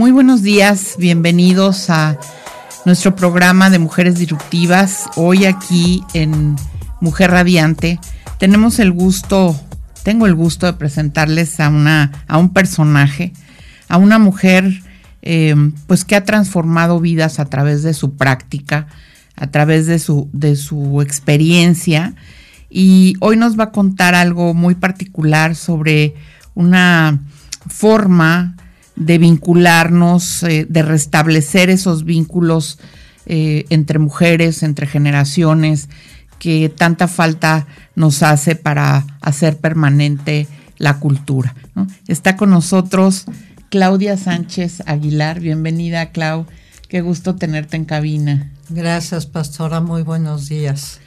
Muy buenos días, bienvenidos a nuestro programa de Mujeres Disruptivas. Hoy aquí en Mujer Radiante tenemos el gusto, tengo el gusto de presentarles a una, a un personaje, a una mujer, eh, pues que ha transformado vidas a través de su práctica, a través de su, de su experiencia. Y hoy nos va a contar algo muy particular sobre una forma de vincularnos, eh, de restablecer esos vínculos eh, entre mujeres, entre generaciones, que tanta falta nos hace para hacer permanente la cultura. Está con nosotros Claudia Sánchez Aguilar. Bienvenida, Clau. Qué gusto tenerte en cabina. Gracias, pastora. Muy buenos días.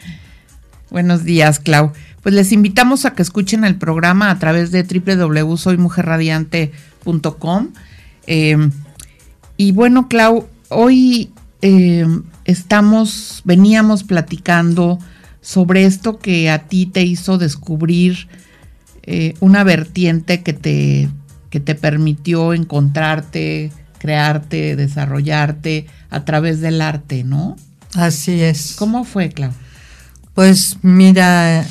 Buenos días, Clau. Pues les invitamos a que escuchen el programa a través de www.soymujerradiante.com eh, y bueno, Clau, hoy eh, estamos, veníamos platicando sobre esto que a ti te hizo descubrir eh, una vertiente que te, que te permitió encontrarte, crearte, desarrollarte a través del arte, ¿no? Así es. ¿Cómo fue, Clau? Pues mira,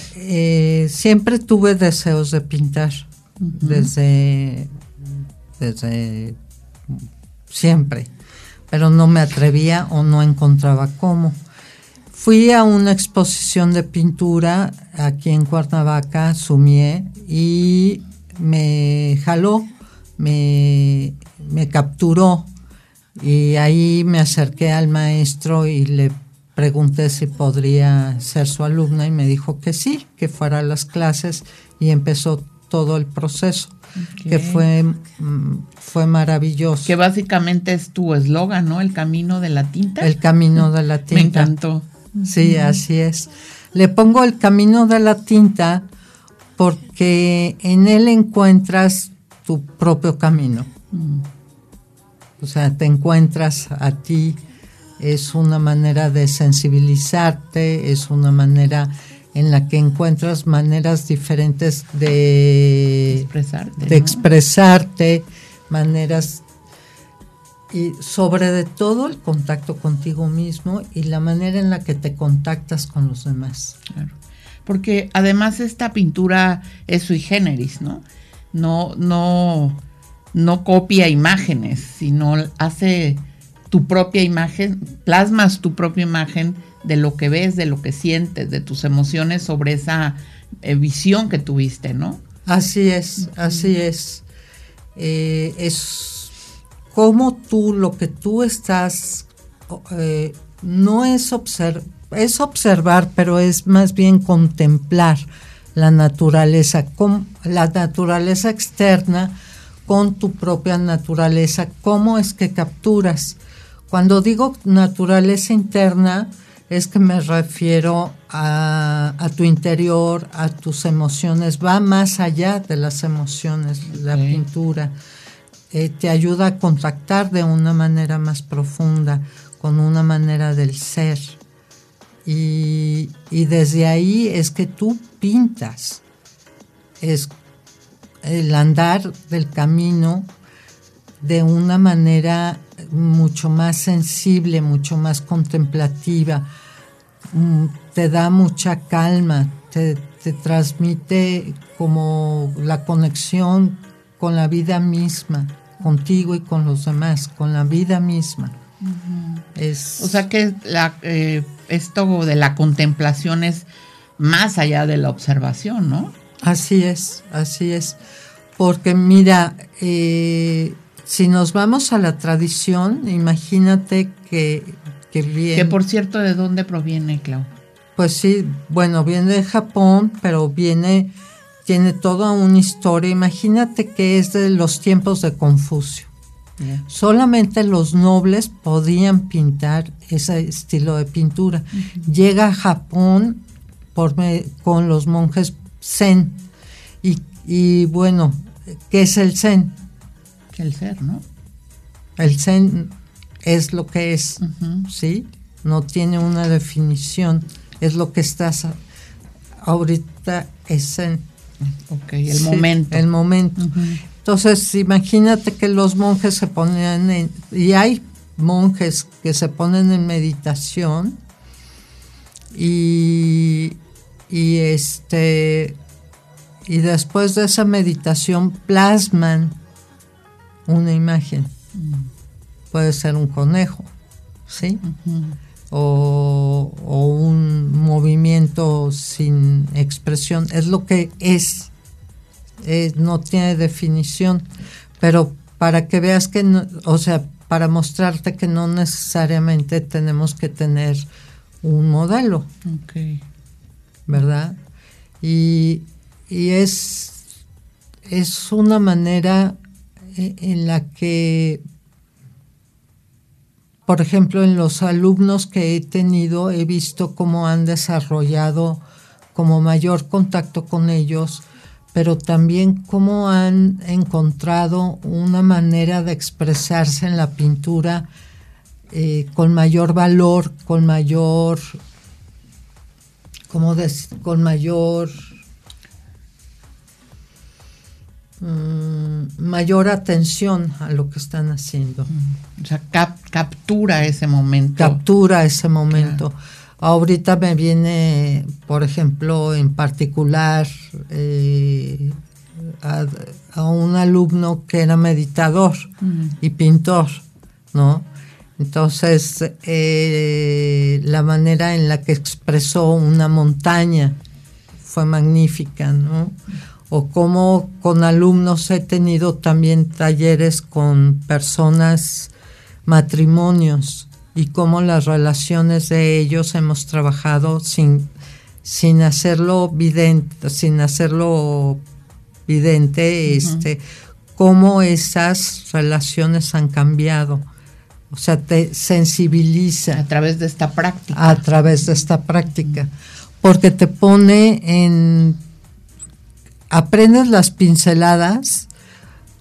siempre tuve deseos de pintar desde desde siempre, pero no me atrevía o no encontraba cómo. Fui a una exposición de pintura aquí en Cuernavaca, Sumié, y me jaló, me, me capturó. Y ahí me acerqué al maestro y le pregunté si podría ser su alumna y me dijo que sí, que fuera a las clases y empezó todo el proceso que fue, mm, fue maravilloso. Que básicamente es tu eslogan, ¿no? El camino de la tinta. El camino de la tinta. Me encantó. Sí, así es. Le pongo el camino de la tinta porque en él encuentras tu propio camino. Mm. O sea, te encuentras a ti, es una manera de sensibilizarte, es una manera en la que encuentras maneras diferentes de expresarte, de expresarte maneras y sobre todo el contacto contigo mismo y la manera en la que te contactas con los demás. Claro. Porque además esta pintura es sui generis, ¿no? No, no, no copia imágenes, sino hace tu propia imagen, plasmas tu propia imagen de lo que ves, de lo que sientes, de tus emociones sobre esa eh, visión que tuviste, ¿no? Así es, así es. Eh, es como tú, lo que tú estás, eh, no es, observar, es observar, pero es más bien contemplar la naturaleza, con, la naturaleza externa con tu propia naturaleza, cómo es que capturas. Cuando digo naturaleza interna, es que me refiero a, tu interior, a tus emociones, va más allá de las emociones, la pintura. Eh, te ayuda a contactar de una manera más profunda, con una manera del ser. Y, y desde ahí es que tú pintas. Es el andar del camino de una manera mucho más sensible, mucho más contemplativa, te da mucha calma, te, transmite como la conexión con la vida misma, contigo y con los demás, con la vida misma. es, o sea que la, eh, esto de la contemplación es más allá de la observación, ¿no? Así es, así es. Porque mira, eh, si nos vamos a la tradición, imagínate que, que bien... Que por cierto, ¿de dónde proviene, Clau? Pues sí, bueno, viene de Japón, pero viene, tiene toda una historia. Imagínate que es de los tiempos de Confucio. Solamente los nobles podían pintar ese estilo de pintura. Llega a Japón por con los monjes Zen. Y, y, bueno, ¿qué es el Zen? El ser, ¿no? El Zen es lo que es, ¿sí? No tiene una definición es lo que estás ahorita es en el momento. El momento. Entonces, imagínate que los monjes se ponen en, y hay monjes que se ponen en meditación y, y este y después de esa meditación plasman una imagen. Mm. Puede ser un conejo, ¿sí? o, un movimiento sin expresión, es lo que es, no tiene definición, pero para que veas que, o sea, para mostrarte que no necesariamente tenemos que tener un modelo, ¿verdad? Y, y es, es una manera eh, en la que por ejemplo, en los alumnos que he tenido, he visto cómo han desarrollado como mayor contacto con ellos, pero también cómo han encontrado una manera de expresarse en la pintura eh, con mayor valor, con mayor, ¿cómo con mayor Mm, mayor atención a lo que están haciendo. Mm. O sea, captura ese momento. Captura ese momento. Ahorita me viene, por ejemplo, en particular eh, a, un alumno que era meditador mm. y pintor, ¿no? Entonces, eh, la manera en la que expresó una montaña fue magnífica, ¿no? O cómo con alumnos he tenido también talleres con personas, matrimonios, y cómo las relaciones de ellos hemos trabajado sin, sin hacerlo vidente, sin hacerlo vidente, este, cómo esas relaciones han cambiado. O sea, te sensibiliza. A través de esta práctica. A través de esta práctica. Porque te pone en aprendes las pinceladas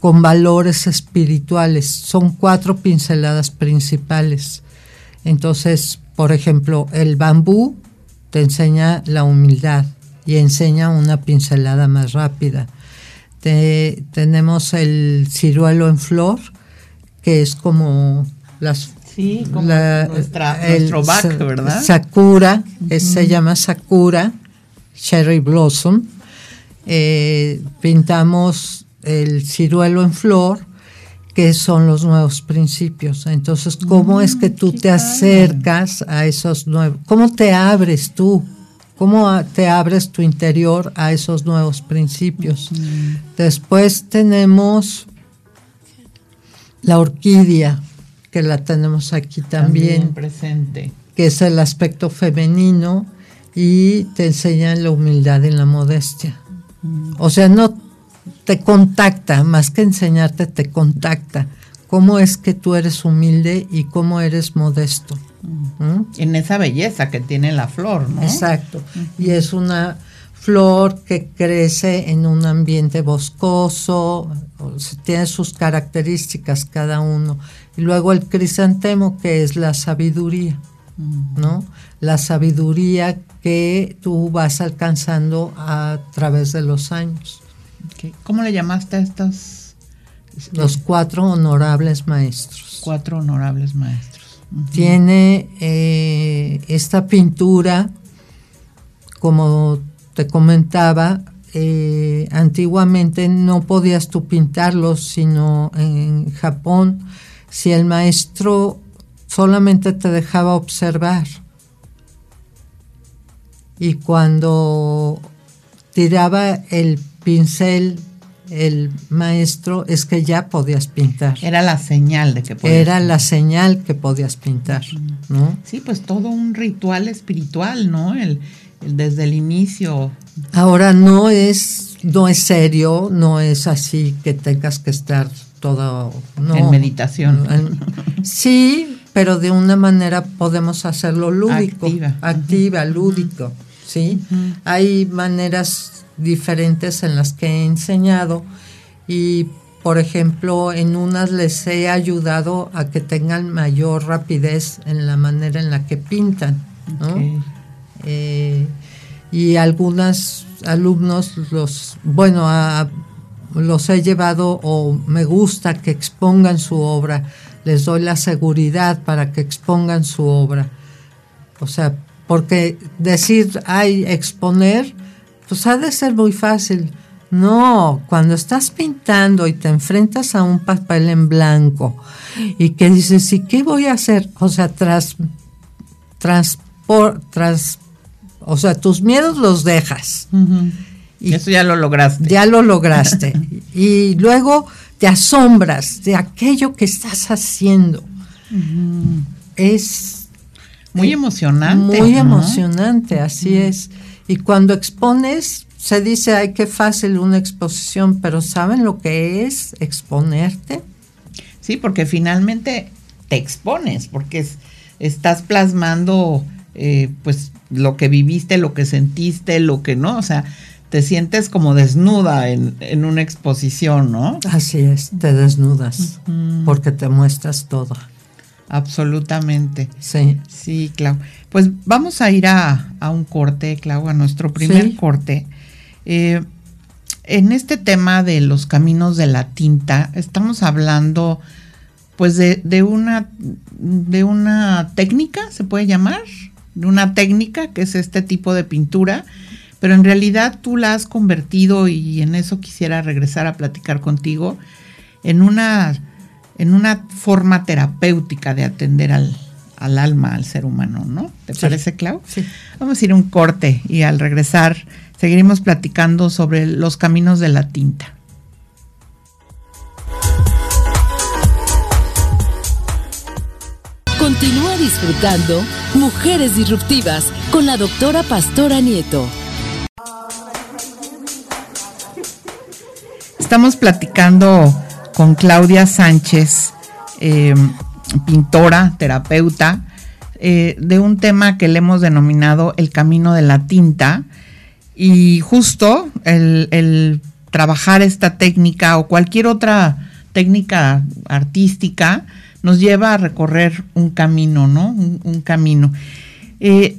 con valores espirituales. Son cuatro pinceladas principales. Entonces, por ejemplo, el bambú te enseña la humildad y enseña una pincelada más rápida. tenemos el ciruelo en flor, que es como las Sí, como nuestro back, ¿verdad? Sakura, se llama Sakura, Cherry Blossom eh, pintamos el ciruelo en flor, que son los nuevos principios. Entonces, ¿cómo es que tú te acercas a esos nuevos? ¿Cómo te abres tú? ¿Cómo te abres tu interior a esos nuevos principios? Después tenemos la orquídea, que la tenemos aquí también, también presente. Que es el aspecto femenino y te enseñan la humildad y la modestia. O sea, no te contacta, más que enseñarte, te contacta. Cómo es que tú eres humilde y cómo eres modesto. ¿Mm? En esa belleza que tiene la flor, ¿no? Exacto. Y es una flor que crece en un ambiente boscoso, tiene sus características cada uno. Y luego el crisantemo, que es la sabiduría, ¿no? La sabiduría que tú vas alcanzando a través de los años. ¿Cómo le llamaste a estos? Los cuatro honorables maestros. Cuatro honorables maestros. Tiene eh, esta pintura, como te comentaba, eh, antiguamente no podías tú pintarlos, sino en Japón, si el maestro solamente te dejaba observar. Y cuando tiraba el pincel el maestro es que ya podías pintar. Era la señal de que podías Era la señal que podías pintar, ¿no? Sí, pues todo un ritual espiritual, ¿no? El, desde el inicio. Ahora no es, no es serio, no es así que tengas que estar todo en meditación. sí, pero de una manera podemos hacerlo lúdico, activa, activa lúdico, ¿sí? Hay maneras diferentes en las que he enseñado y por ejemplo en unas les he ayudado a que tengan mayor rapidez en la manera en la que pintan eh, y algunos alumnos los bueno los he llevado o me gusta que expongan su obra les doy la seguridad para que expongan su obra. O sea porque decir ay exponer pues ha de ser muy fácil. No, cuando estás pintando y te enfrentas a un papel en blanco y que dices, ¿y qué voy a hacer? O sea, tras, tras, tras o sea, tus miedos los dejas. y Eso ya lo lograste. Ya lo lograste. y luego te asombras de aquello que estás haciendo. Es muy emocionante. Muy emocionante, así es. Y cuando expones, se dice, ay, qué fácil una exposición, pero ¿saben lo que es exponerte? Sí, porque finalmente te expones, porque estás plasmando eh, pues lo que viviste, lo que sentiste, lo que no, o sea, te sientes como desnuda en, una exposición, ¿no? Así es, te desnudas, porque te muestras todo. Absolutamente. Sí. Sí, Clau. Pues vamos a ir a, un corte, Clau, a nuestro primer corte. Eh, en este tema de los caminos de la tinta, estamos hablando pues de, de, una, de una técnica, se puede llamar, de una técnica que es este tipo de pintura, pero en realidad tú la has convertido, y en eso quisiera regresar a platicar contigo, en una en una forma terapéutica de atender al, alma, al ser humano, ¿no? ¿Te parece, Clau? Sí. Vamos a ir a un corte y al regresar seguiremos platicando sobre los caminos de la tinta. Continúa disfrutando Mujeres Disruptivas con la doctora Pastora Nieto. Estamos platicando con Claudia Sánchez, eh, pintora, terapeuta, eh, de un tema que le hemos denominado el camino de la tinta. Y justo el, trabajar esta técnica o cualquier otra técnica artística nos lleva a recorrer un camino, ¿no? Un, camino. Eh,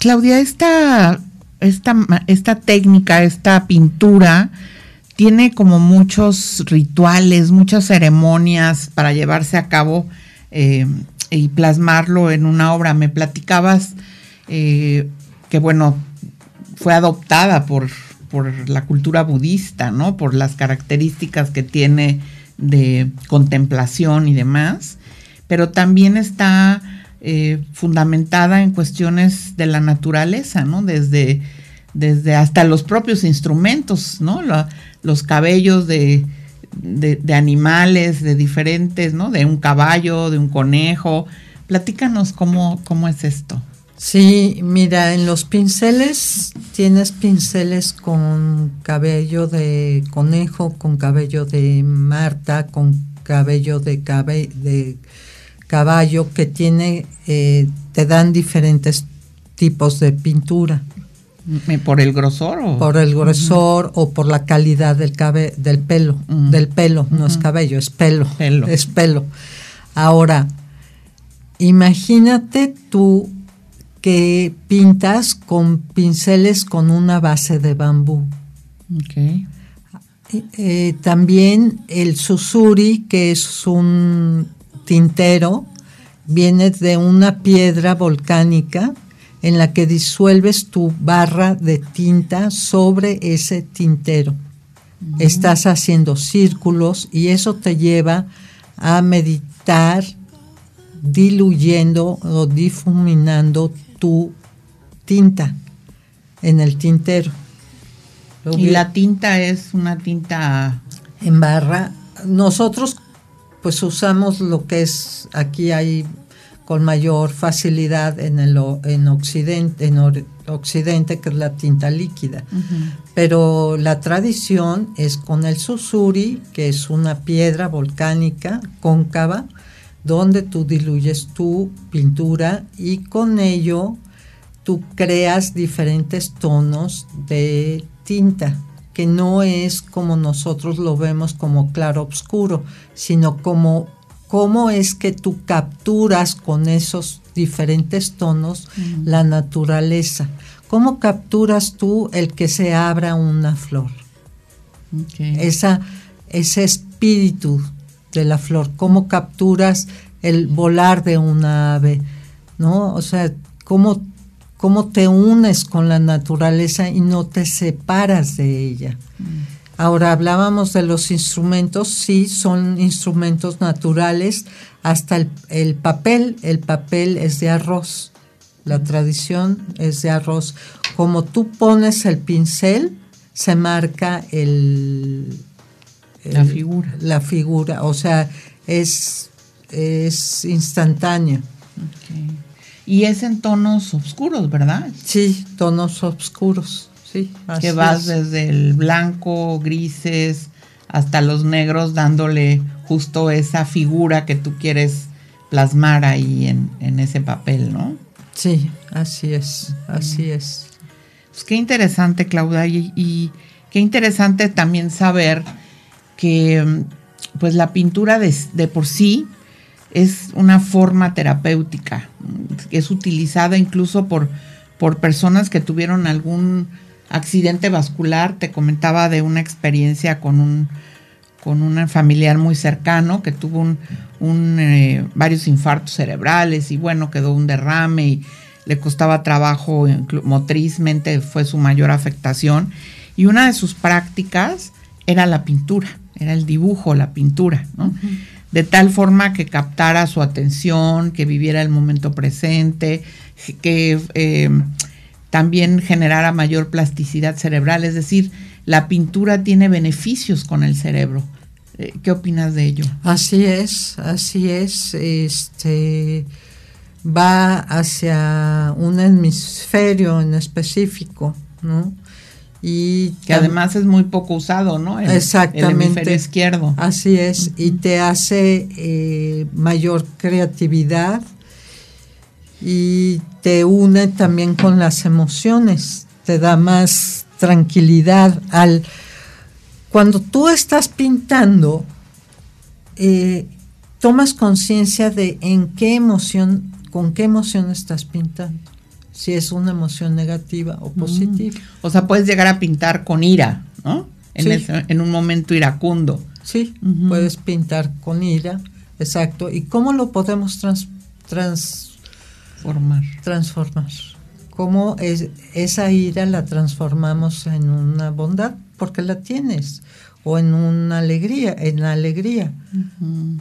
Claudia, esta, esta, esta técnica, esta pintura, tiene como muchos rituales, muchas ceremonias para llevarse a cabo eh, y plasmarlo en una obra. Me platicabas eh, que, bueno, fue adoptada por, por la cultura budista, ¿no? Por las características que tiene de contemplación y demás, pero también está eh, fundamentada en cuestiones de la naturaleza, ¿no? Desde, desde hasta los propios instrumentos, ¿no? los cabellos de, animales, de diferentes, ¿no? De un caballo, de un conejo. Platícanos cómo, cómo es esto. Sí, mira, en los pinceles tienes pinceles con cabello de conejo, con cabello de Marta, con cabello de, de caballo que tiene, eh, te dan diferentes tipos de pintura. ¿Por el grosor? O? Por el grosor o por la calidad del, cabe del pelo. Del pelo, no es cabello, es pelo, pelo. Es pelo. Ahora, imagínate tú que pintas con pinceles con una base de bambú. Okay. Eh, también el susuri, que es un tintero, viene de una piedra volcánica en la que disuelves tu barra de tinta sobre ese tintero. Estás haciendo círculos y eso te lleva a meditar diluyendo o difuminando tu tinta en el tintero. y la tinta es una tinta en barra. Nosotros pues usamos lo que es aquí hay con mayor facilidad en el en occidente en occidente que es la tinta líquida. Pero la tradición es con el susuri, que es una piedra volcánica cóncava donde tú diluyes tu pintura y con ello tú creas diferentes tonos de tinta, que no es como nosotros lo vemos como claro oscuro, sino como cómo es que tú capturas con esos diferentes tonos la naturaleza. ¿Cómo capturas tú el que se abra una flor? Esa, ese espíritu de la flor, cómo capturas el volar de una ave, ¿no? O sea, cómo cómo te unes con la naturaleza y no te separas de ella. Ahora hablábamos de los instrumentos, sí, son instrumentos naturales, hasta el, papel, el papel es de arroz, la tradición es de arroz. Como tú pones el pincel, se marca el, la figura. La figura, o sea, es, es instantáneo. Y es en tonos oscuros, ¿verdad? Sí, tonos oscuros, sí. que vas desde el blanco, grises, hasta los negros, dándole justo esa figura que tú quieres plasmar ahí en, ese papel, ¿no? Sí, así es, así es. Pues qué interesante, Claudia, y, qué interesante también saber que pues la pintura de, de por sí es una forma terapéutica, es utilizada incluso por, por personas que tuvieron algún accidente vascular. Te comentaba de una experiencia con un, con un familiar muy cercano que tuvo un, eh, varios infartos cerebrales y bueno, quedó un derrame y le costaba trabajo motrizmente, fue su mayor afectación. Y una de sus prácticas era la pintura, era el dibujo, la pintura, ¿no? de tal forma que captara su atención, que viviera el momento presente, que eh, también generara mayor plasticidad cerebral. Es decir, la pintura tiene beneficios con el cerebro. Eh, ¿Qué opinas de ello? Así es, así es. Este va hacia un hemisferio en específico, ¿no? y que además es muy poco usado, ¿no? exactamente. El hemisferio izquierdo. Así es, y te hace eh, mayor creatividad y te une también con las emociones, te da más tranquilidad al cuando tú estás pintando eh, tomas conciencia de en qué emoción con qué emoción estás pintando si es una emoción negativa o positiva. O sea, puedes llegar a pintar con ira, ¿no? En, en un momento iracundo. Sí, puedes pintar con ira, exacto. ¿Y cómo lo podemos trans, transformar? Transformar. ¿Cómo es, esa ira la transformamos en una bondad? Porque la tienes. O en una alegría, en la alegría.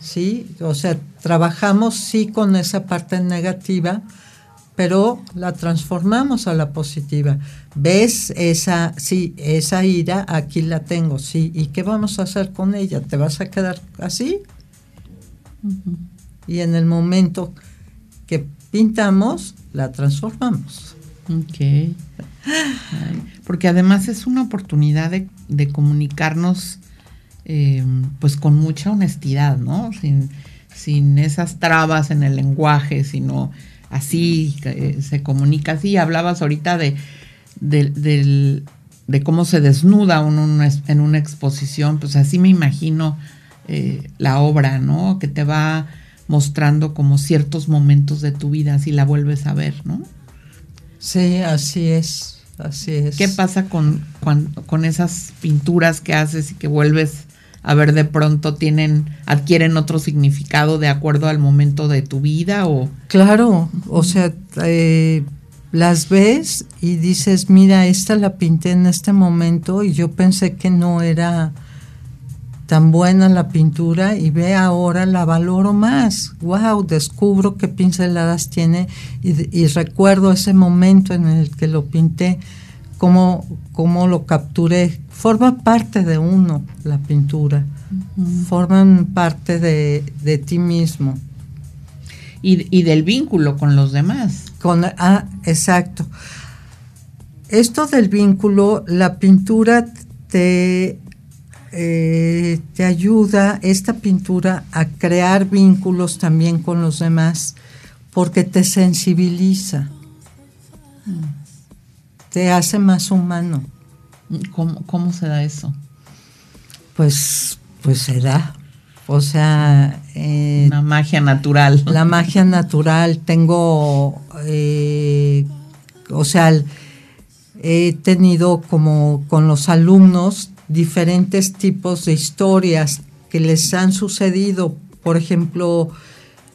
¿Sí? O sea, trabajamos sí con esa parte negativa, pero la transformamos a la positiva. ¿Ves esa, sí, esa ira? Aquí la tengo, sí. ¿Y qué vamos a hacer con ella? ¿Te vas a quedar así? Y en el momento que pintamos, la transformamos. Ok. Porque además es una oportunidad de, comunicarnos eh, pues con mucha honestidad, ¿no? Sin, sin esas trabas en el lenguaje, sino así, eh, se comunica así. Hablabas ahorita de, de, cómo se desnuda uno en una exposición, pues así me imagino eh, la obra, ¿no? Que te va mostrando como ciertos momentos de tu vida, así la vuelves a ver, ¿no? Sí, así es, así es. ¿Qué pasa con, con esas pinturas que haces y que vuelves a ver de pronto tienen adquieren otro significado de acuerdo al momento de tu vida o claro o sea eh, las ves y dices, mira, esta la pinté en este momento y yo pensé que no era tan buena la pintura y ve ahora la valoro más. Wow, descubro qué pinceladas tiene y, recuerdo ese momento en el que lo pinté, cómo, cómo lo capturé. Forma parte de uno la pintura, forman parte de, de ti mismo. Y, y, del vínculo con los demás. Con, ah, exacto. Esto del vínculo, la pintura te eh, te ayuda esta pintura a crear vínculos también con los demás porque te sensibiliza, te hace más humano. ¿Cómo, se da eso? Pues, pues se da. O sea... Eh, Una magia natural. La magia natural. Tengo, eh, o sea, he tenido como con los alumnos, diferentes tipos de historias que les han sucedido, por ejemplo,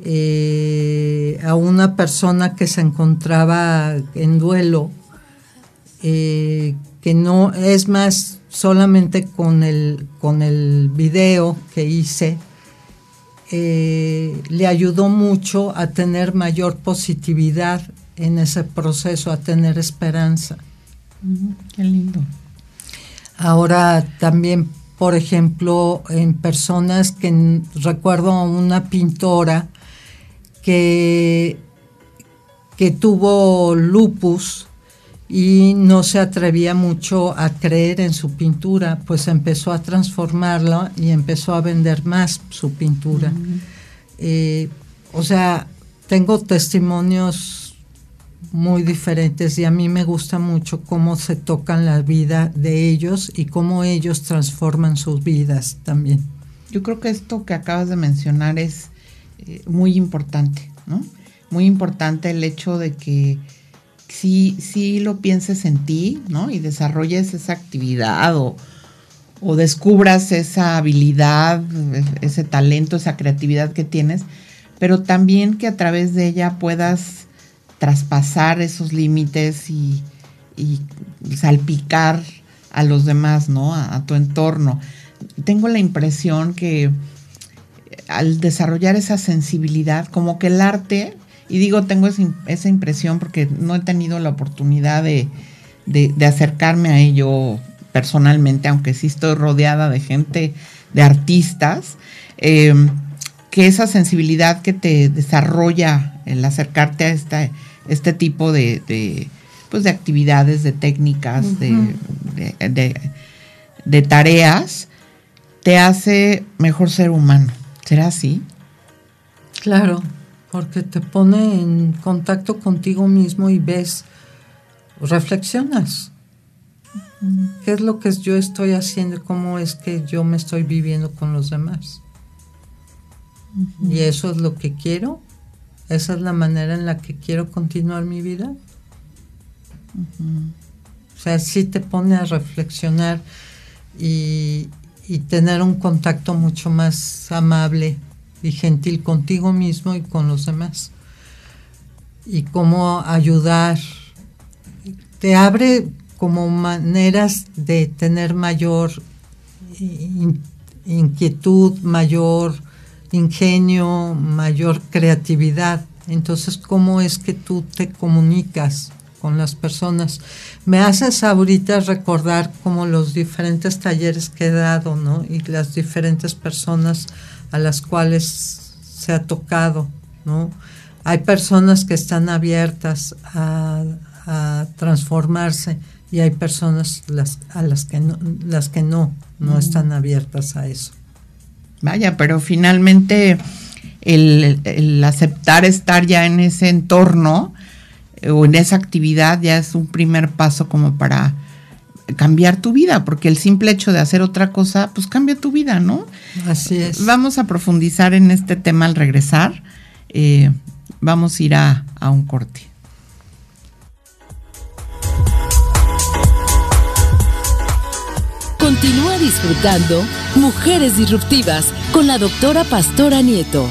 eh, a una persona que se encontraba en duelo, eh, que no, es más, solamente con el, con el video que hice, eh, le ayudó mucho a tener mayor positividad en ese proceso, a tener esperanza. Qué lindo. Ahora también, por ejemplo, en personas que recuerdo a una pintora que, que tuvo lupus y no se atrevía mucho a creer en su pintura, pues empezó a transformarla y empezó a vender más su pintura. Eh, o sea, tengo testimonios muy diferentes y a mí me gusta mucho cómo se tocan la vida de ellos y cómo ellos transforman sus vidas también. Yo creo que esto que acabas de mencionar es eh, muy importante, ¿no? Muy importante el hecho de que si, si lo pienses en ti, ¿no? Y desarrolles esa actividad o, o descubras esa habilidad, ese talento, esa creatividad que tienes, pero también que a través de ella puedas traspasar esos límites y, salpicar a los demás, ¿no? A, tu entorno. Tengo la impresión que al desarrollar esa sensibilidad, como que el arte, y digo tengo esa, impresión porque no he tenido la oportunidad de, acercarme a ello personalmente, aunque sí estoy rodeada de gente, de artistas, eh, que esa sensibilidad que te desarrolla el acercarte a esta este tipo de, pues de actividades, de técnicas, de, de, tareas, te hace mejor ser humano. ¿Será así? Claro, porque te pone en contacto contigo mismo y ves, reflexionas. ¿Qué es lo que yo estoy haciendo? ¿Cómo es que yo me estoy viviendo con los demás? Y eso es lo que quiero esa es la manera en la que quiero continuar mi vida. O sea, sí te pone a reflexionar y, tener un contacto mucho más amable y gentil contigo mismo y con los demás. Y cómo ayudar. Te abre como maneras de tener mayor inquietud, mayor ingenio, mayor creatividad. Entonces, ¿cómo es que tú te comunicas con las personas? Me haces ahorita recordar como los diferentes talleres que he dado, ¿no? Y las diferentes personas a las cuales se ha tocado, ¿no? Hay personas que están abiertas a, transformarse y hay personas las, a las que no, las que no, no mm. están abiertas a eso. Vaya, pero finalmente el, aceptar estar ya en ese entorno eh, o en esa actividad ya es un primer paso como para cambiar tu vida, porque el simple hecho de hacer otra cosa, pues cambia tu vida, ¿no? Así es. Vamos a profundizar en este tema al regresar. Eh, vamos a ir a un corte. Continúa disfrutando Mujeres Disruptivas con la doctora Pastora Nieto.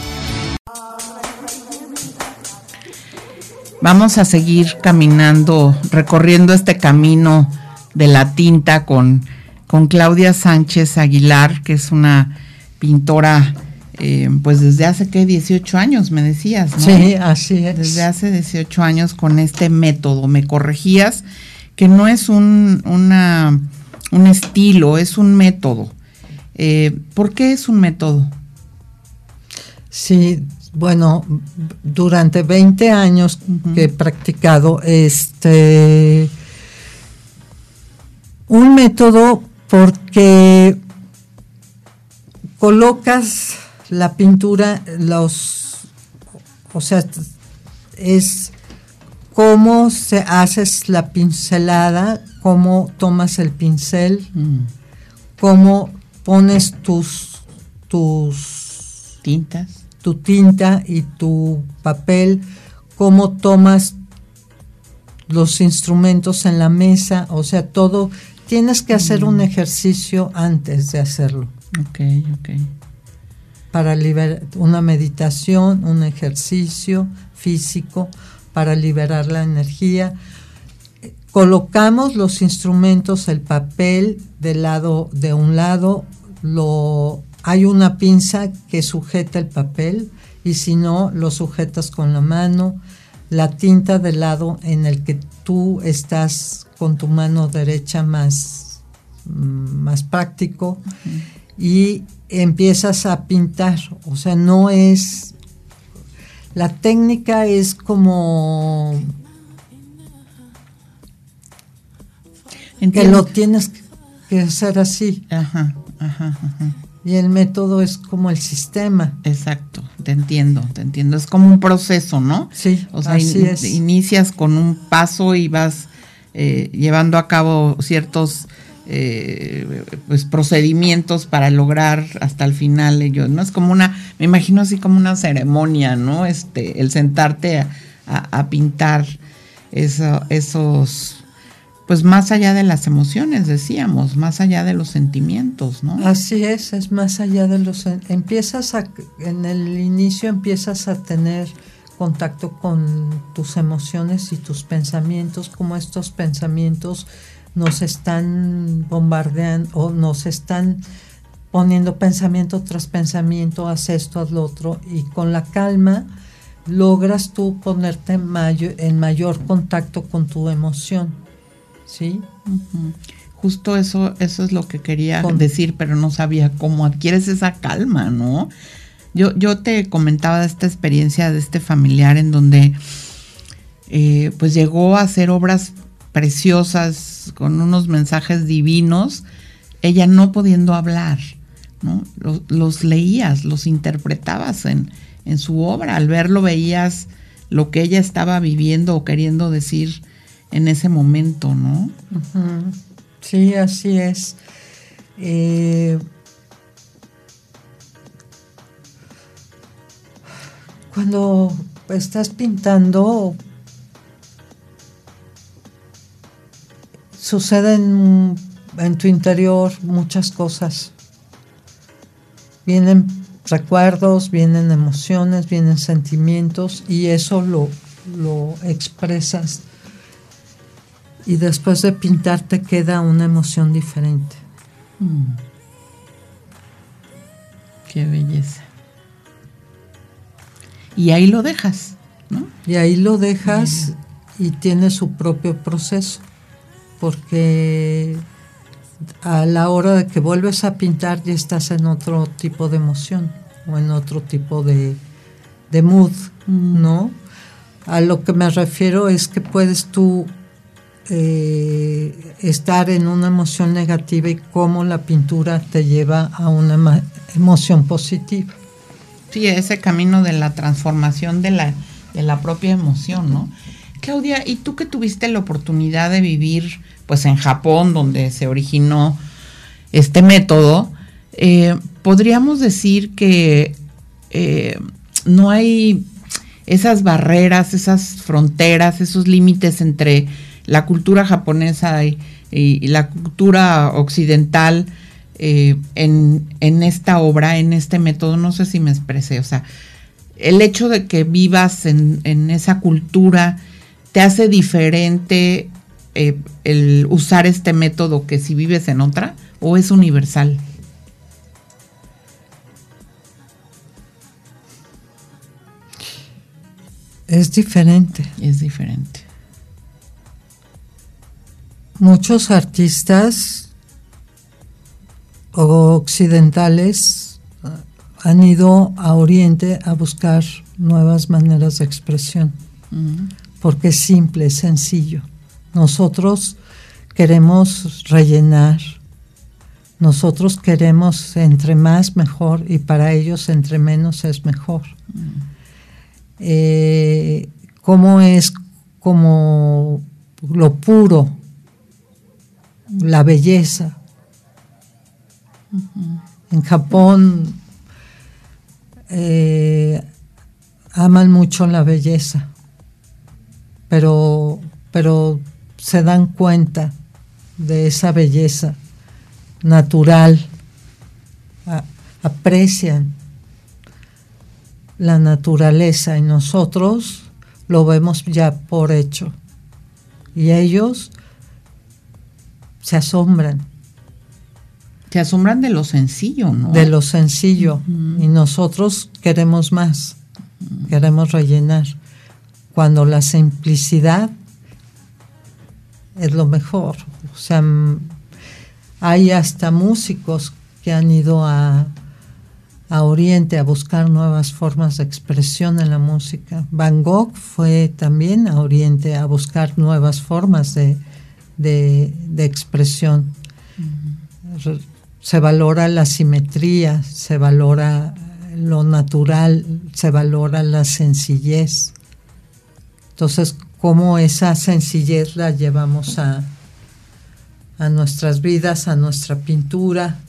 vamos a seguir caminando, recorriendo este camino de la tinta con, con Claudia Sánchez Aguilar, que es una pintora, eh, pues desde hace que 18 años, me decías, ¿no? Sí, así es. Desde hace 18 años con este método, me corregías, que no es un, una, un estilo, es un método. Eh, ¿Por qué es un método? Sí, bueno, durante 20 años que he practicado este un método porque colocas la pintura, los, o sea, es cómo se haces la pincelada, cómo tomas el pincel, mm. cómo pones tus, tus tintas, tu tinta y tu papel, cómo tomas los instrumentos en la mesa, o sea, todo, tienes que hacer un mm. ejercicio antes de hacerlo. Ok, ok. Para liberar una meditación, un ejercicio físico para liberar la energía. Colocamos los instrumentos, el papel del lado de un lado, lo hay una pinza que sujeta el papel y si no lo sujetas con la mano, la tinta del lado en el que tú estás con tu mano derecha más, más práctico y empiezas a pintar. O sea, no es... La técnica es como... Que lo tienes que hacer así. Ajá, ajá, ajá. Y el método es como el sistema. Exacto, te entiendo, te entiendo. Es como un proceso, ¿no? Sí, o sea, inicias con un paso y vas eh, llevando a cabo ciertos eh, pues procedimientos para lograr hasta el final ellos, ¿no? Es como una, me imagino así como una ceremonia, ¿no? Este, el sentarte a, pintar esos, pues más allá de las emociones, decíamos, más allá de los sentimientos, ¿no? Así es, es más allá de los, empiezas a, en el inicio empiezas a tener contacto con tus emociones y tus pensamientos, como estos pensamientos nos están bombardeando o nos están poniendo pensamiento tras pensamiento, haz esto, haz lo otro, y con la calma logras tú ponerte en mayor, contacto con tu emoción. ¿Sí? Justo eso, eso es lo que quería decir, pero no sabía cómo adquieres esa calma, ¿no? Yo, yo te comentaba de esta experiencia de este familiar en donde eh, pues llegó a hacer obras preciosas, con unos mensajes divinos, ella no pudiendo hablar, ¿no? Los, leías, los interpretabas en, en, su obra, al verlo veías lo que ella estaba viviendo o queriendo decir en ese momento, ¿no? Sí, así es. Eh, cuando estás pintando suceden en tu interior muchas cosas. Vienen recuerdos, vienen emociones, vienen sentimientos y eso lo, lo expresas. Y después de pintar te queda una emoción diferente. Mm. Qué belleza. Y ahí lo dejas, ¿no? Y ahí lo dejas y tiene su propio proceso porque a la hora de que vuelves a pintar ya estás en otro tipo de emoción o en otro tipo de, mood, mm. ¿no? A lo que me refiero es que puedes tú eh, estar en una emoción negativa y cómo la pintura te lleva a una emoción positiva. Sí, ese camino de la transformación de la, de la propia emoción, ¿no? Claudia, ¿y tú que tuviste la oportunidad de vivir pues en Japón, donde se originó este método, eh, podríamos decir que eh, no hay esas barreras, esas fronteras, esos límites entre la cultura japonesa y, la cultura occidental eh, en, en, esta obra, en este método, no sé si me expresé, o sea, el hecho de que vivas en, esa cultura te hace diferente eh, el usar este método que si vives en otra o es universal? Es diferente. Es diferente. Muchos artistas occidentales han ido a Oriente a buscar nuevas maneras de expresión, porque es simple, es sencillo. Nosotros queremos rellenar, nosotros queremos entre más mejor y para ellos entre menos es mejor. Eh, cómo es como lo puro, la belleza. En Japón eh, aman mucho la belleza, pero, pero se dan cuenta de esa belleza natural, aprecian la naturaleza y nosotros lo vemos ya por hecho. Y ellos se asombran. Se asombran de lo sencillo, ¿no? De lo sencillo. Y nosotros queremos más, queremos rellenar. Cuando la simplicidad es lo mejor. O sea, hay hasta músicos que han ido a a Oriente a buscar nuevas formas de expresión en la música. Van Gogh fue también a Oriente a buscar nuevas formas de, expresión. Se valora la simetría, se valora lo natural, se valora la sencillez. Entonces, ¿cómo esa sencillez la llevamos a, a nuestras vidas, a nuestra pintura,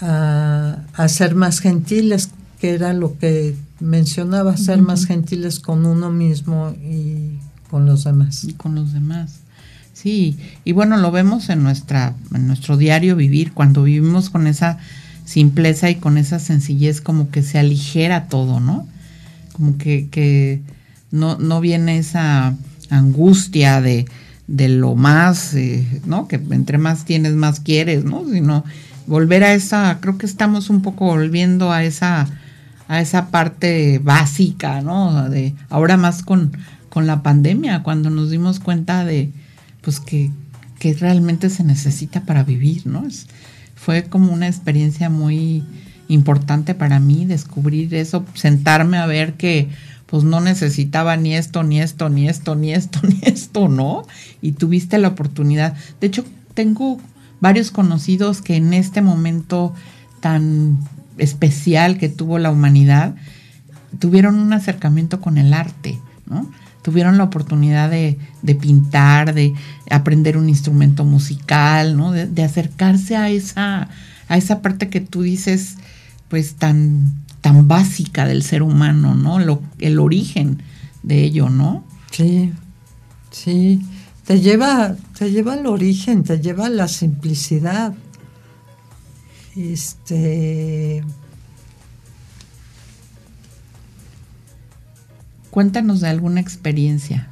a, ser más gentiles, que era lo que mencionaba, ser más gentiles con uno mismo y con los demás. Y con los demás. Sí, y bueno, lo vemos en nuestra en nuestro diario vivir, cuando vivimos con esa simpleza y con esa sencillez como que se aligera todo, ¿no? Como que, que no, no viene esa angustia de, de lo más, eh, ¿no? Que entre más tienes, más quieres, ¿no? Sino volver a esa, creo que estamos un poco volviendo a esa, a esa parte básica, ¿no? De ahora más con, con la pandemia, cuando nos dimos cuenta de, pues que, que realmente se necesita para vivir, ¿no? fue como una experiencia muy importante para mí descubrir eso, sentarme a ver que pues no necesitaba ni esto, ni esto, ni esto, ni esto, ni esto, ¿no? Y tuviste la oportunidad. De hecho, tengo varios conocidos que en este momento tan especial que tuvo la humanidad, tuvieron un acercamiento con el arte, ¿no? Tuvieron la oportunidad de, pintar, de aprender un instrumento musical, ¿no? De, acercarse a esa, a esa parte que tú dices, pues tan, tan básica del ser humano, ¿no? Lo, el origen de ello, ¿no? Sí, sí te lleva, te lleva al origen, te lleva a la simplicidad. Este. Cuéntanos de alguna experiencia.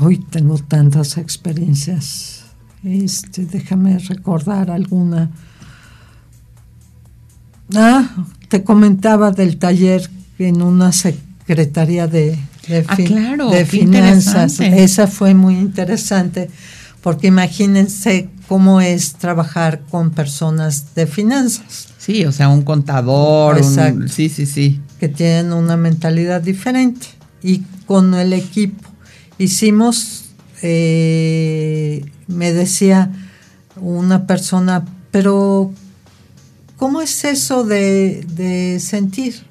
Hoy tengo tantas experiencias. Este, déjame recordar alguna. Ah, te comentaba del taller en una secretaría de, de, ah, claro, de finanzas. Esa fue muy interesante porque imagínense cómo es trabajar con personas de finanzas. Sí, o sea, un contador, sí, sí, sí. Que tienen una mentalidad diferente. Y con el equipo hicimos, eh, me decía una persona, pero ¿cómo es eso de, de sentir?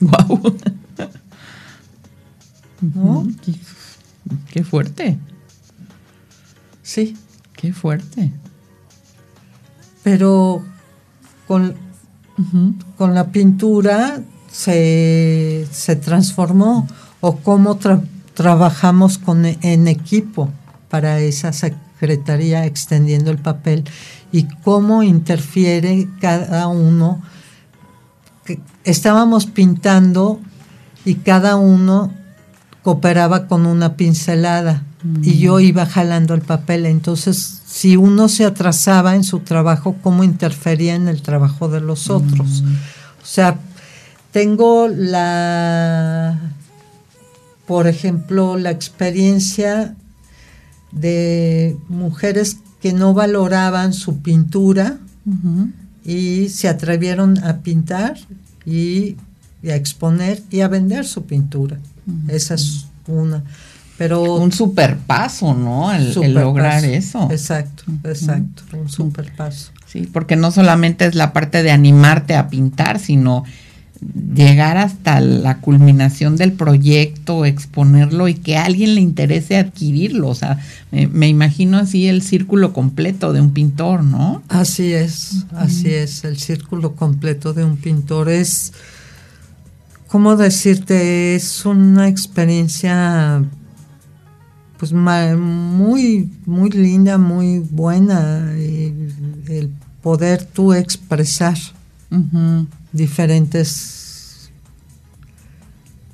Wow. ¿no? Qué, fuerte. Sí. Qué fuerte. Pero con, con la pintura se, transformó o cómo trabajamos con, en equipo para esa secretaría extendiendo el papel y cómo interfiere cada uno estábamos pintando y cada uno cooperaba con una pincelada y yo mm. iba jalando el papel. Entonces, si uno se atrasaba en su trabajo, ¿cómo interfería en el trabajo de los otros? Mm. O sea, tengo la, por ejemplo, la experiencia de mujeres que no valoraban su pintura y se atrevieron a pintar y, a exponer y a vender su pintura. Esa es una. Pero un super paso, ¿no? El, lograr eso. Exacto, exacto, un super paso. Sí, porque no solamente es la parte de animarte a pintar, sino llegar hasta la culminación del proyecto, exponerlo y que a alguien le interese adquirirlo. O sea, me, imagino así el círculo completo de un pintor, ¿no? Así es, así es, el círculo completo de un pintor es, ¿cómo decirte? Es una experiencia pues muy, muy linda, muy buena, el, poder tú expresar diferentes,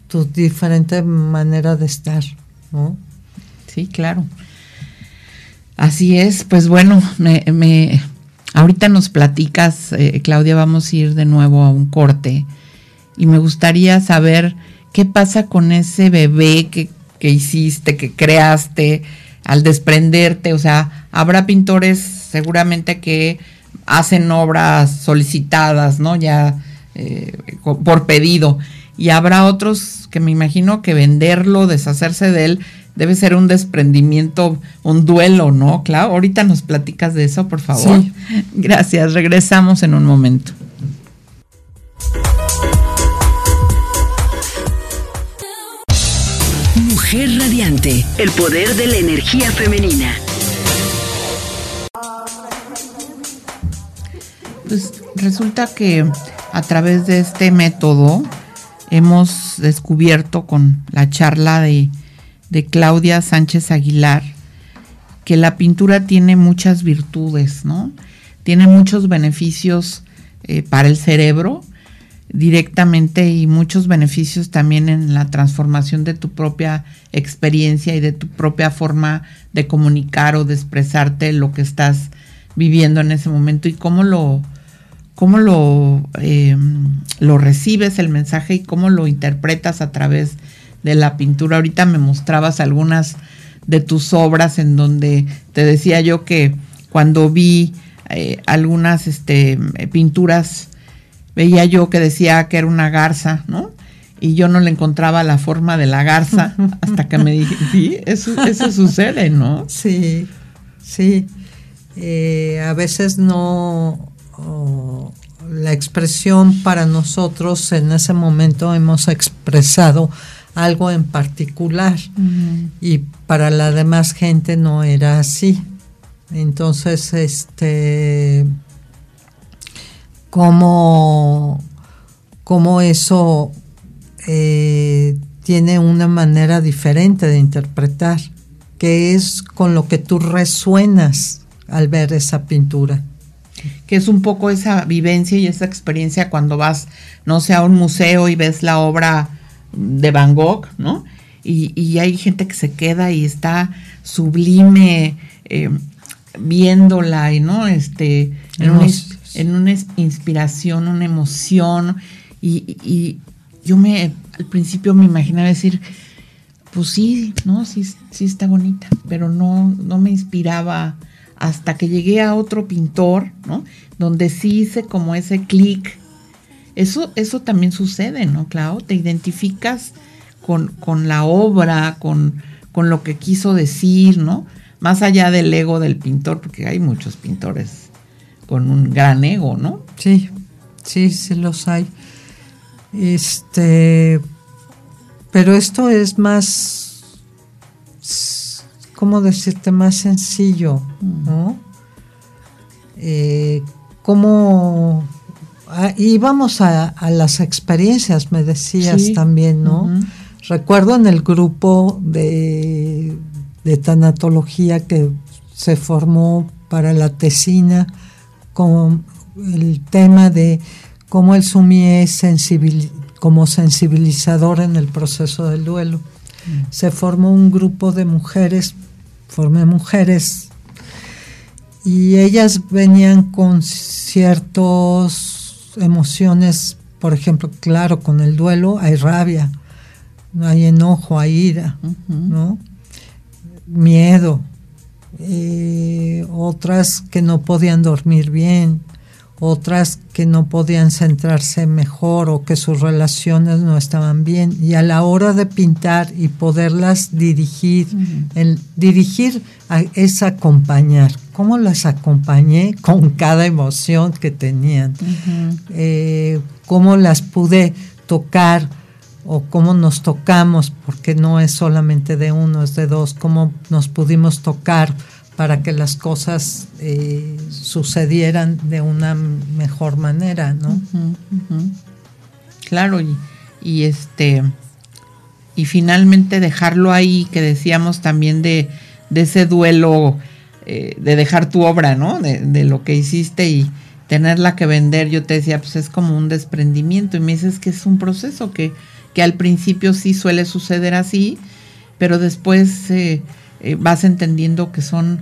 tu diferente manera de estar, ¿no? Sí, claro. Así es, pues bueno, me, me ahorita nos platicas, eh, Claudia, vamos a ir de nuevo a un corte y me gustaría saber qué pasa con ese bebé que que hiciste, que creaste, al desprenderte, o sea, habrá pintores seguramente que hacen obras solicitadas, ¿no? Ya eh, por pedido. Y habrá otros que me imagino que venderlo, deshacerse de él, debe ser un desprendimiento, un duelo, ¿no? Claro, ahorita nos platicas de eso, por favor. Sí. Gracias, regresamos en un momento. Mujer Radiante, el poder de la energía femenina. Pues resulta que a través de este método hemos descubierto con la charla de, Claudia Sánchez Aguilar que la pintura tiene muchas virtudes, ¿no? Tiene muchos beneficios eh, para el cerebro, directamente y muchos beneficios también en la transformación de tu propia experiencia y de tu propia forma de comunicar o de expresarte lo que estás viviendo en ese momento y cómo lo, cómo lo, eh, lo recibes el mensaje y cómo lo interpretas a través de la pintura. Ahorita me mostrabas algunas de tus obras en donde te decía yo que cuando vi eh, algunas este, pinturas veía yo que decía que era una garza, ¿no? Y yo no le encontraba la forma de la garza hasta que me dije, sí, eso, eso sucede, ¿no? Sí, sí. Eh, a veces no, la expresión para nosotros en ese momento hemos expresado algo en particular y para la demás gente no era así. Entonces, este cómo, eso eh, tiene una manera diferente de interpretar, que es con lo que tú resuenas al ver esa pintura. Que es un poco esa vivencia y esa experiencia cuando vas, no sé, a un museo y ves la obra de Van Gogh, ¿no? Y, hay gente que se queda y está sublime eh, viéndola y, ¿no? Este, en una inspiración, una emoción. Y, yo me, al principio me imaginaba decir, pues sí, no, sí, sí está bonita, pero no, no me inspiraba hasta que llegué a otro pintor, ¿no? Donde sí hice como ese clic. Eso, eso también sucede, ¿no, Clau? Te identificas con, con la obra, con, con lo que quiso decir, ¿no? Más allá del ego del pintor, porque hay muchos pintores con un gran ego, ¿no? Sí, sí, sí los hay. Este, pero esto es más, ¿cómo decirte? Más sencillo, ¿no? Eh, ¿Cómo ah, íbamos a, las experiencias, me decías también, ¿no? Recuerdo en el grupo de, de tanatología que se formó para la tesina con el tema de cómo el sumi es como sensibilizador en el proceso del duelo. Se formó un grupo de mujeres, formé mujeres, y ellas venían con ciertas emociones, por ejemplo, claro, con el duelo hay rabia, hay enojo, hay ira, ¿no? Miedo, eh, otras que no podían dormir bien, otras que no podían centrarse mejor o que sus relaciones no estaban bien. Y a la hora de pintar y poderlas dirigir, el dirigir es acompañar. ¿Cómo las acompañé con cada emoción que tenían? Eh, ¿Cómo las pude tocar? o cómo nos tocamos, porque no es solamente de uno, es de dos, cómo nos pudimos tocar para que las cosas eh, sucedieran de una mejor manera, ¿no? Claro, y, este y finalmente dejarlo ahí, que decíamos también de, ese duelo, eh, de dejar tu obra, ¿no? De, lo que hiciste y tenerla que vender, yo te decía, pues es como un desprendimiento, y me dices que es un proceso que, que al principio sí suele suceder así, pero después eh, eh, vas entendiendo que son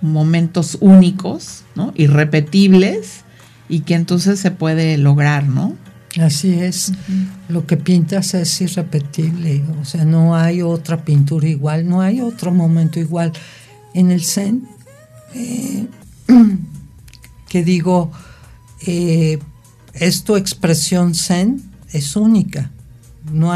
momentos únicos, ¿no? Irrepetibles y que entonces se puede lograr, ¿no? Así es. Lo que pintas es irrepetible, o sea, no hay otra pintura igual, no hay otro momento igual. En el Zen, eh, que digo, eh, es tu expresión Zen, es única. No,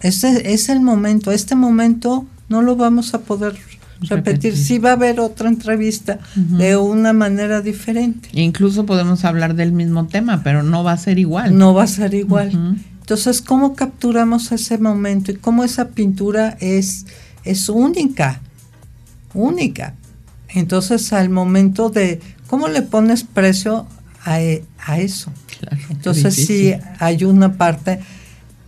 es el momento, este momento no lo vamos a poder repetir. Sí va a haber otra entrevista de una manera diferente. incluso podemos hablar del mismo tema, pero no va a ser igual. No va a ser igual. Entonces, ¿cómo capturamos ese momento y cómo esa pintura es, es única? Única. Entonces, al momento de, ¿cómo le pones precio a, e, eso? Entonces, sí, hay una parte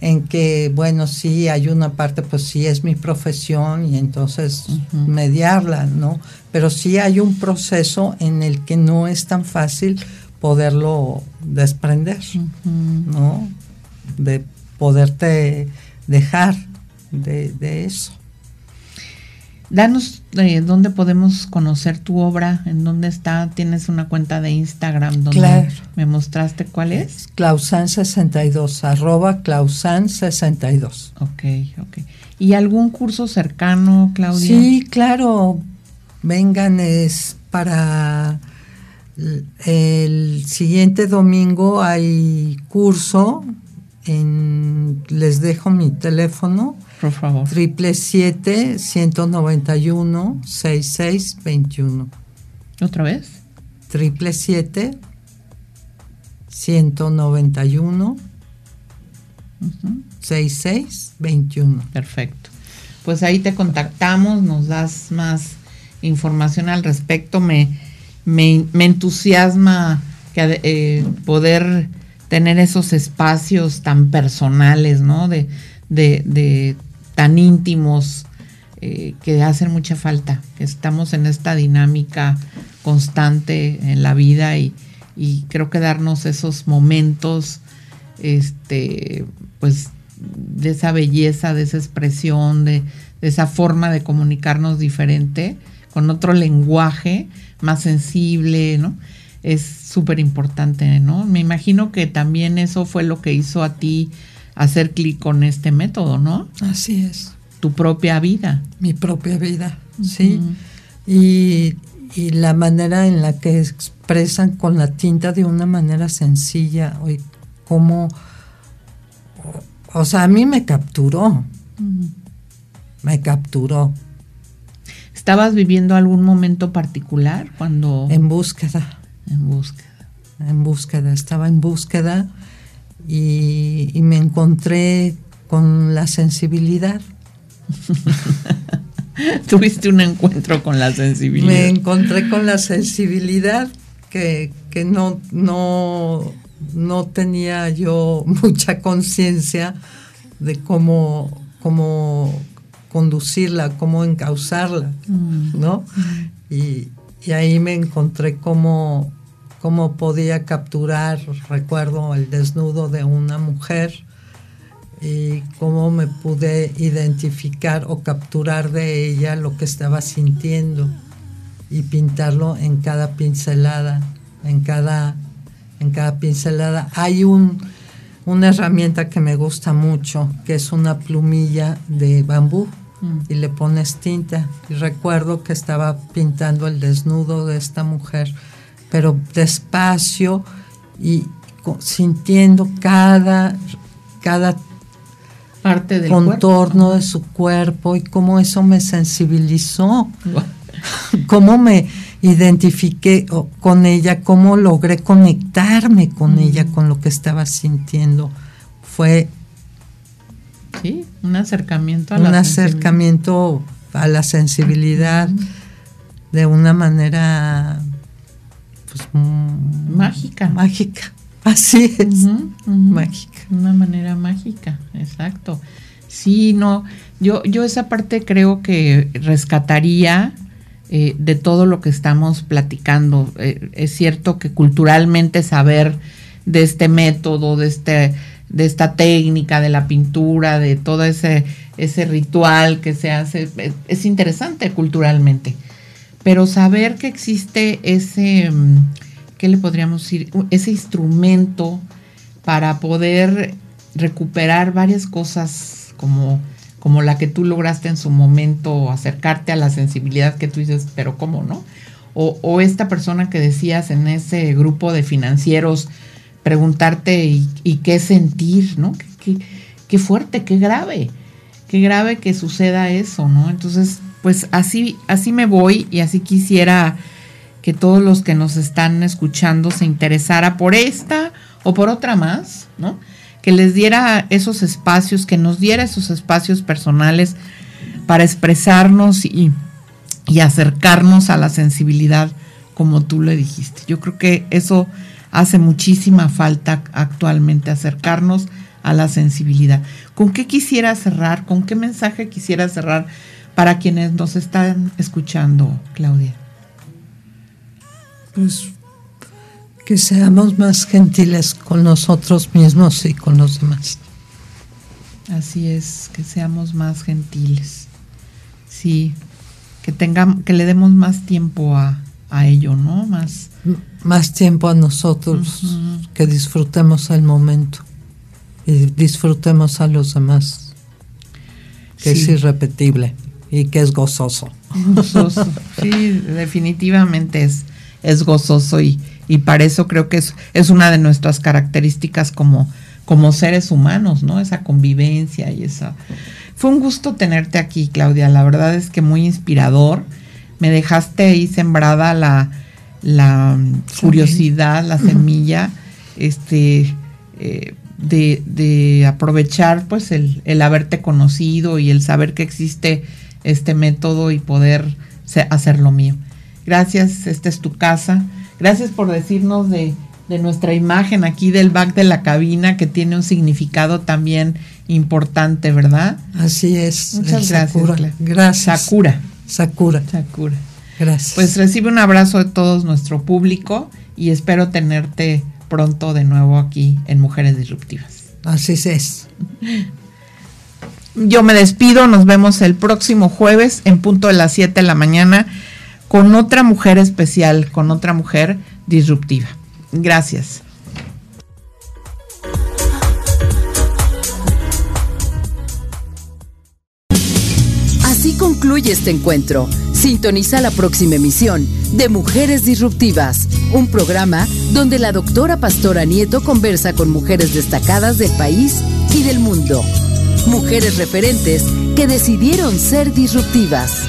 en que, bueno, sí hay una parte, pues sí es mi profesión y entonces mediarla, ¿no? Pero sí hay un proceso en el que no es tan fácil poderlo desprender, ¿no? De poderte dejar de, de eso. Danos eh, dónde podemos conocer tu obra, en dónde está, tienes una cuenta de Instagram donde me mostraste cuál es. Clausan62, arroba Clausan62. Ok, ok. ¿Y algún curso cercano, Claudia? Sí, claro. Vengan, es para el siguiente domingo hay curso. En, les dejo mi teléfono por favor. Triple 191 6621. ¿Otra vez? Triple 191 6621. Perfecto. Pues ahí te contactamos, nos das más información al respecto. Me, me, entusiasma que, eh, poder tener esos espacios tan personales, ¿no? De, de, de tan íntimos eh, que hacen mucha falta, estamos en esta dinámica constante en la vida y, creo que darnos esos momentos, este, pues, de esa belleza, de esa expresión, de, esa forma de comunicarnos diferente, con otro lenguaje más sensible, ¿no? Es súper importante, ¿no? Me imagino que también eso fue lo que hizo a ti hacer clic con este método, ¿no? Así es. Tu propia vida. Mi propia vida, sí. Y, la manera en la que expresan con la tinta de una manera sencilla, como, o, sea, a mí me capturó, me capturó. ¿Estabas viviendo algún momento particular cuando... En búsqueda. En búsqueda. En búsqueda, estaba en búsqueda y, me encontré con la sensibilidad. Tuviste un encuentro con la sensibilidad. Me encontré con la sensibilidad que, no, no, no tenía yo mucha conciencia de cómo, cómo conducirla, cómo encauzarla, mm. ¿no? Y, y, ahí me encontré como cómo podía capturar, recuerdo, el desnudo de una mujer y cómo me pude identificar o capturar de ella lo que estaba sintiendo y pintarlo en cada pincelada, en cada, en cada pincelada. Hay un, una herramienta que me gusta mucho, que es una plumilla de bambú y le pones tinta. Y recuerdo que estaba pintando el desnudo de esta mujer, pero despacio y sintiendo cada, cada parte del contorno de su cuerpo y cómo eso me sensibilizó, cómo me identifiqué con ella, cómo logré conectarme con ella, con lo que estaba sintiendo. Fue sí, un acercamiento a un acercamiento a la sensibilidad de una manera pues, mágica. Mágica. Así es, mágica. Una manera mágica, exacto. Sí, no, yo, yo esa parte creo que rescataría eh, de todo lo que estamos platicando. Eh, es cierto que culturalmente saber de este método, de este, de esta técnica, de la pintura, de todo ese, ese ritual que se hace, es interesante culturalmente. Pero saber que existe ese mm, ¿qué le podríamos decir? Ese instrumento para poder recuperar varias cosas como, como la que tú lograste en su momento, acercarte a la sensibilidad que tú dices, pero ¿cómo no? O, esta persona que decías en ese grupo de financieros, preguntarte y, qué sentir, ¿no? Qué, qué, fuerte, qué grave, qué grave que suceda eso, ¿no? Entonces, pues así, así me voy y así quisiera que todos los que nos están escuchando se interesara por esta o por otra más, ¿no? Que les diera esos espacios, que nos diera esos espacios personales para expresarnos y, y acercarnos a la sensibilidad como tú le dijiste. Yo creo que eso hace muchísima falta actualmente, acercarnos a la sensibilidad. ¿Con qué quisiera cerrar? ¿Con qué mensaje quisiera cerrar para quienes nos están escuchando, Claudia? pues que seamos más gentiles con nosotros mismos y con los demás. Así es, que seamos más gentiles. Sí, que tengamos, que le demos más tiempo a, ello, ¿no? Más, más tiempo a nosotros, que disfrutemos el momento y disfrutemos a los demás, que es irrepetible y que es gozoso. Gozoso, sí, definitivamente es es gozoso y, y para eso creo que es, es una de nuestras características como, como seres humanos, ¿no? Esa convivencia y esa... Fue un gusto tenerte aquí, Claudia. La verdad es que muy inspirador. Me dejaste ahí sembrada la, la curiosidad, la semilla, este, eh, de, de, aprovechar pues el, el, haberte conocido y el saber que existe este método y poder hacer lo mío. Gracias, esta es tu casa. Gracias por decirnos de, nuestra imagen aquí del back de la cabina que tiene un significado también importante, ¿verdad? Así es. Muchas gracias. Sakura. Gracias. Sakura. Sakura. Sakura. Gracias. Pues recibe un abrazo de todos nuestro público y espero tenerte pronto de nuevo aquí en Mujeres Disruptivas. Así es. Yo me despido, nos vemos el próximo jueves en punto de las 7 de la mañana con otra mujer especial, con otra mujer disruptiva. Gracias. Así concluye este encuentro. Sintoniza la próxima emisión de Mujeres Disruptivas, un programa donde la doctora Pastora Nieto conversa con mujeres destacadas del país y del mundo. Mujeres referentes que decidieron ser disruptivas.